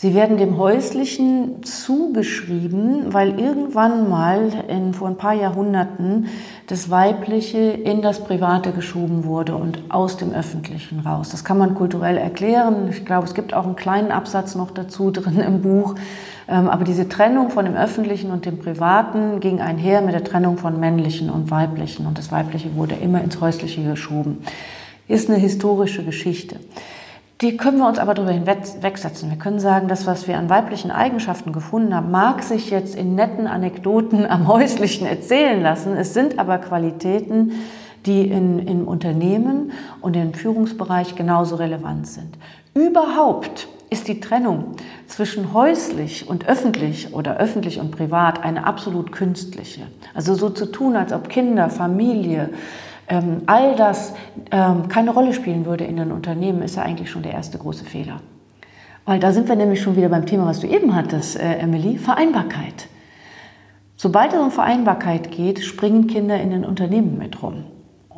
Sie werden dem Häuslichen zugeschrieben, weil irgendwann mal in, vor ein paar Jahrhunderten das Weibliche in das Private geschoben wurde und aus dem Öffentlichen raus. Das kann man kulturell erklären. Ich glaube, es gibt auch einen kleinen Absatz noch dazu drin im Buch. Ähm, aber diese Trennung von dem Öffentlichen und dem Privaten ging einher mit der Trennung von Männlichen und Weiblichen. Und das Weibliche wurde immer ins Häusliche geschoben. Ist eine historische Geschichte. Die können wir uns aber darüber hinwegsetzen. Wir können sagen, das, was wir an weiblichen Eigenschaften gefunden haben, mag sich jetzt in netten Anekdoten am Häuslichen erzählen lassen. Es sind aber Qualitäten, die in, im Unternehmen und im Führungsbereich genauso relevant sind. Überhaupt ist die Trennung zwischen häuslich und öffentlich oder öffentlich und privat eine absolut künstliche. Also so zu tun, als ob Kinder, Familie, ähm, all das ähm, keine Rolle spielen würde in den Unternehmen, ist ja eigentlich schon der erste große Fehler. Weil da sind wir nämlich schon wieder beim Thema, was du eben hattest, äh, Emily, Vereinbarkeit. Sobald es um Vereinbarkeit geht, springen Kinder in den Unternehmen mit rum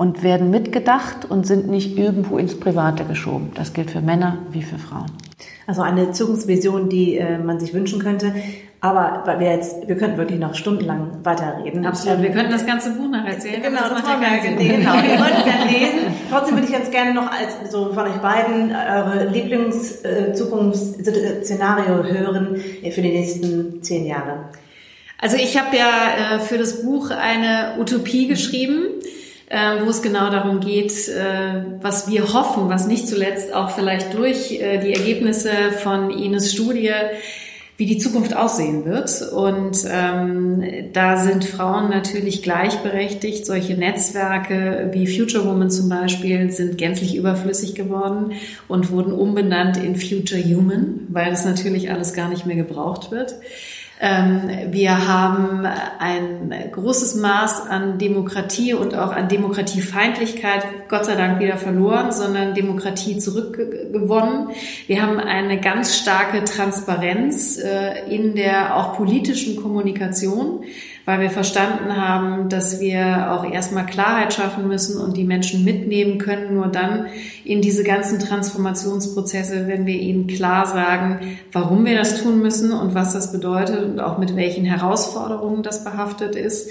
und werden mitgedacht und sind nicht irgendwo ins Private geschoben. Das gilt für Männer wie für Frauen. Also eine Zukunftsvision, die äh, man sich wünschen könnte. Aber weil wir jetzt, wir könnten wirklich noch stundenlang weiterreden. Absolut. Ähm, wir könnten das ganze Buch noch erzählen. Genau, das, das ja keinen Sinn. Genau, ihr wollt es gerne lesen. Trotzdem würde ich jetzt gerne noch als so von euch beiden eure Lieblings-Zukunftsszenario äh, hören für die nächsten zehn Jahre. Also ich habe ja äh, für das Buch eine Utopie geschrieben äh, wo es genau darum geht, äh, was wir hoffen, was nicht zuletzt auch vielleicht durch äh, die Ergebnisse von Ines Studie wie die Zukunft aussehen wird. Und ähm, da sind Frauen natürlich gleichberechtigt. Solche Netzwerke wie Future Woman zum Beispiel sind gänzlich überflüssig geworden und wurden umbenannt in Future Human, weil das natürlich alles gar nicht mehr gebraucht wird. Ähm, wir haben ein großes Maß an Demokratie und auch an Demokratiefeindlichkeit Gott sei Dank wieder verloren, sondern Demokratie zurückgewonnen. Wir haben eine ganz starke Transparenz äh, in der auch politischen Kommunikation weil wir verstanden haben, dass wir auch erstmal Klarheit schaffen müssen und die Menschen mitnehmen können, nur dann in diese ganzen Transformationsprozesse, wenn wir ihnen klar sagen, warum wir das tun müssen und was das bedeutet und auch mit welchen Herausforderungen das behaftet ist.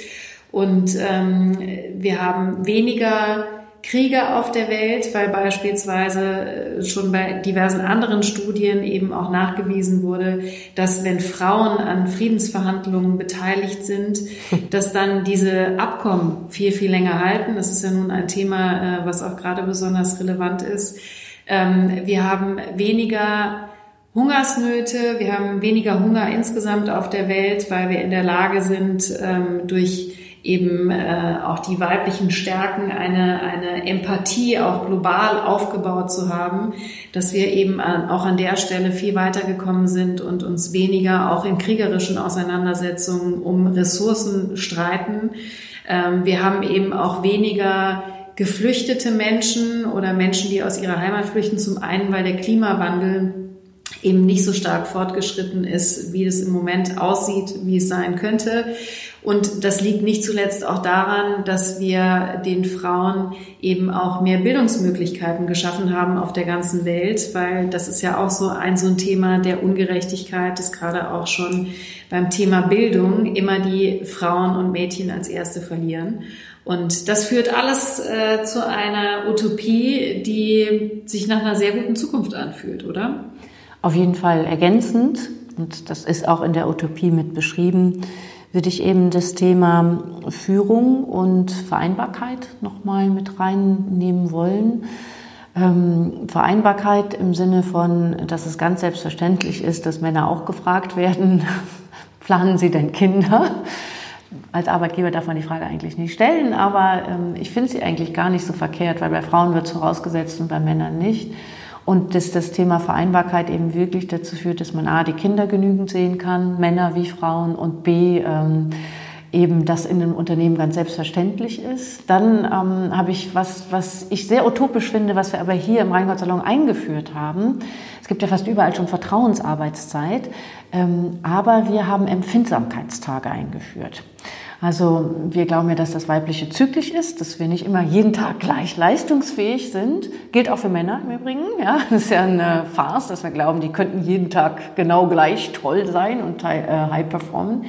Und ähm, wir haben weniger Kriege auf der Welt, weil beispielsweise äh, schon bei diversen anderen Studien eben auch nachgewiesen wurde, dass wenn Frauen an Friedensverhandlungen beteiligt sind, dass dann diese Abkommen viel, viel länger halten. Das ist ja nun ein Thema, äh, was auch gerade besonders relevant ist. Ähm, wir haben weniger Hungersnöte, wir haben weniger Hunger insgesamt auf der Welt, weil wir in der Lage sind, ähm, durch eben äh, auch die weiblichen Stärken, eine, eine Empathie auch global aufgebaut zu haben, dass wir eben an, auch an der Stelle viel weitergekommen sind und uns weniger auch in kriegerischen Auseinandersetzungen um Ressourcen streiten. Ähm, wir haben eben auch weniger geflüchtete Menschen oder Menschen, die aus ihrer Heimat flüchten, zum einen, weil der Klimawandel eben nicht so stark fortgeschritten ist, wie es im Moment aussieht, wie es sein könnte. Und das liegt nicht zuletzt auch daran, dass wir den Frauen eben auch mehr Bildungsmöglichkeiten geschaffen haben auf der ganzen Welt, weil das ist ja auch so ein, so ein Thema der Ungerechtigkeit, das gerade auch schon beim Thema Bildung immer die Frauen und Mädchen als Erste verlieren. Und das führt alles äh, zu einer Utopie, die sich nach einer sehr guten Zukunft anfühlt, oder? Auf jeden Fall ergänzend, und das ist auch in der Utopie mit beschrieben, würde ich eben das Thema Führung und Vereinbarkeit nochmal mit reinnehmen wollen. Ähm, Vereinbarkeit im Sinne von, dass es ganz selbstverständlich ist, dass Männer auch gefragt werden, planen sie denn Kinder? Als Arbeitgeber darf man die Frage eigentlich nicht stellen, aber ähm, ich finde sie eigentlich gar nicht so verkehrt, weil bei Frauen wird es vorausgesetzt und bei Männern nicht. Und dass das Thema Vereinbarkeit eben wirklich dazu führt, dass man A, die Kinder genügend sehen kann, Männer wie Frauen, und B, ähm, eben das in einem Unternehmen ganz selbstverständlich ist. Dann ähm, habe ich was, was ich sehr utopisch finde, was wir aber hier im Rheingott-Salon eingeführt haben. Es gibt ja fast überall schon Vertrauensarbeitszeit, ähm, aber wir haben Empfindsamkeitstage eingeführt. Also wir glauben ja, dass das Weibliche zyklisch ist, dass wir nicht immer jeden Tag gleich leistungsfähig sind. Gilt auch für Männer im Übrigen. Ja, das ist ja eine Farce, dass wir glauben, die könnten jeden Tag genau gleich toll sein und äh, high performen.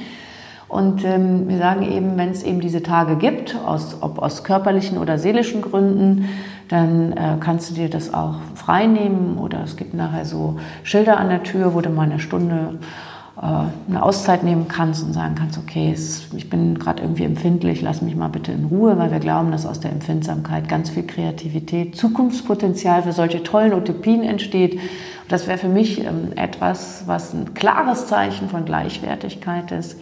Und ähm, wir sagen eben, wenn es eben diese Tage gibt, aus, ob aus körperlichen oder seelischen Gründen, dann äh, kannst du dir das auch frei nehmen oder es gibt nachher so Schilder an der Tür, wo du mal eine Stunde eine Auszeit nehmen kannst und sagen kannst, okay, ich bin gerade irgendwie empfindlich, lass mich mal bitte in Ruhe, weil wir glauben, dass aus der Empfindsamkeit ganz viel Kreativität, Zukunftspotenzial für solche tollen Utopien entsteht. Das wäre für mich ähm, etwas, was ein klares Zeichen von Gleichwertigkeit ist.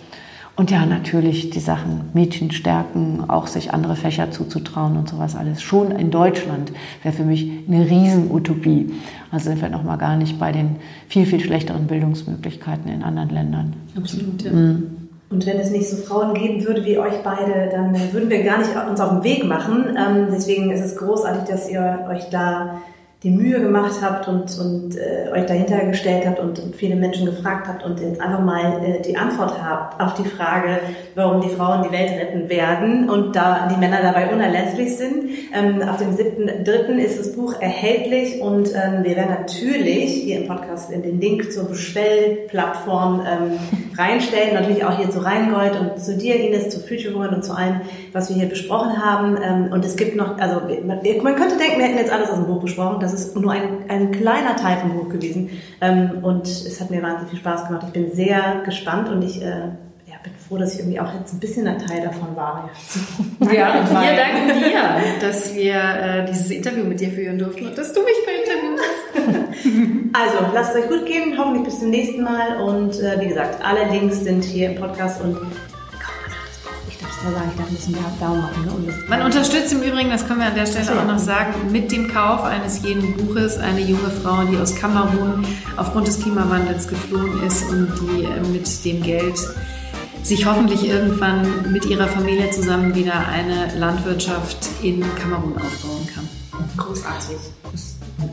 Und ja, natürlich die Sachen Mädchen stärken, auch sich andere Fächer zuzutrauen und sowas alles. Schon in Deutschland wäre für mich eine Riesenutopie. Also sind wir noch mal gar nicht bei den viel, viel schlechteren Bildungsmöglichkeiten in anderen Ländern. Absolut, ja. Mhm. Und wenn es nicht so Frauen geben würde wie euch beide, dann würden wir gar nicht uns auf den Weg machen. Ähm, deswegen ist es großartig, dass ihr euch da die Mühe gemacht habt und, und äh, euch dahinter gestellt habt und, und, viele Menschen gefragt habt und jetzt einfach mal äh, die Antwort habt auf die Frage, warum die Frauen die Welt retten werden und da die Männer dabei unerlässlich sind. Ähm, auf dem 7.3. ist das Buch erhältlich und ähm, wir werden natürlich hier im Podcast in den Link zur Bestellplattform ähm, reinstellen, natürlich auch hier zu Rheingold und zu dir, Ines, zu Future Woman und zu allem, was wir hier besprochen haben. Ähm, und es gibt noch, also man könnte denken, wir hätten jetzt alles aus dem Buch besprochen das ist nur ein, ein kleiner Teil vom Buch gewesen. Ähm, und es hat mir wahnsinnig viel Spaß gemacht. Ich bin sehr gespannt und ich äh, ja, bin froh, dass ich irgendwie auch jetzt ein bisschen ein Teil davon war. Ja, und wir danken dir, dass wir äh, dieses Interview mit dir führen durften und dass du mich bei interviewt hast. Also, lasst es euch gut gehen, hoffentlich bis zum nächsten Mal und äh, wie gesagt, alle Links sind hier im Podcast und da sagen, ich ein bisschen Daumen machen. Ne? Man unterstützt im Übrigen, das können wir an der Stelle auch noch sagen, mit dem Kauf eines jeden Buches eine junge Frau, die aus Kamerun aufgrund des Klimawandels geflohen ist und die äh, mit dem Geld sich hoffentlich irgendwann mit ihrer Familie zusammen wieder eine Landwirtschaft in Kamerun aufbauen kann. Großartig.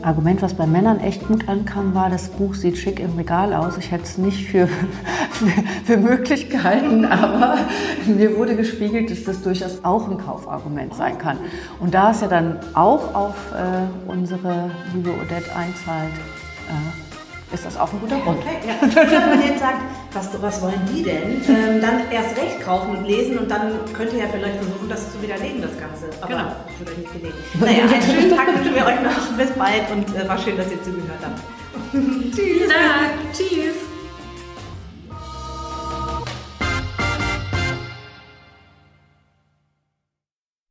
Argument, was bei Männern echt gut ankam, war, das Buch sieht schick im Regal aus. Ich hätte es nicht für, für, für, möglich gehalten, aber mir wurde gespiegelt, dass das durchaus auch ein Kaufargument sein kann. Und da es ja dann auch auf äh, unsere liebe Odette einzahlt, äh, ist das auch ein guter Grund. Okay, ja. Wenn man jetzt sagt, was, was wollen die denn, ähm, dann erst recht kaufen und lesen und dann könnt ihr ja vielleicht versuchen, das zu widerlegen, das Ganze. Aber genau. das wird euch nicht gelegen. Naja, einen schönen Tag wünschen wir euch noch. Bis bald und äh, war schön, dass ihr zugehört habt. Tschüss. Tschüss.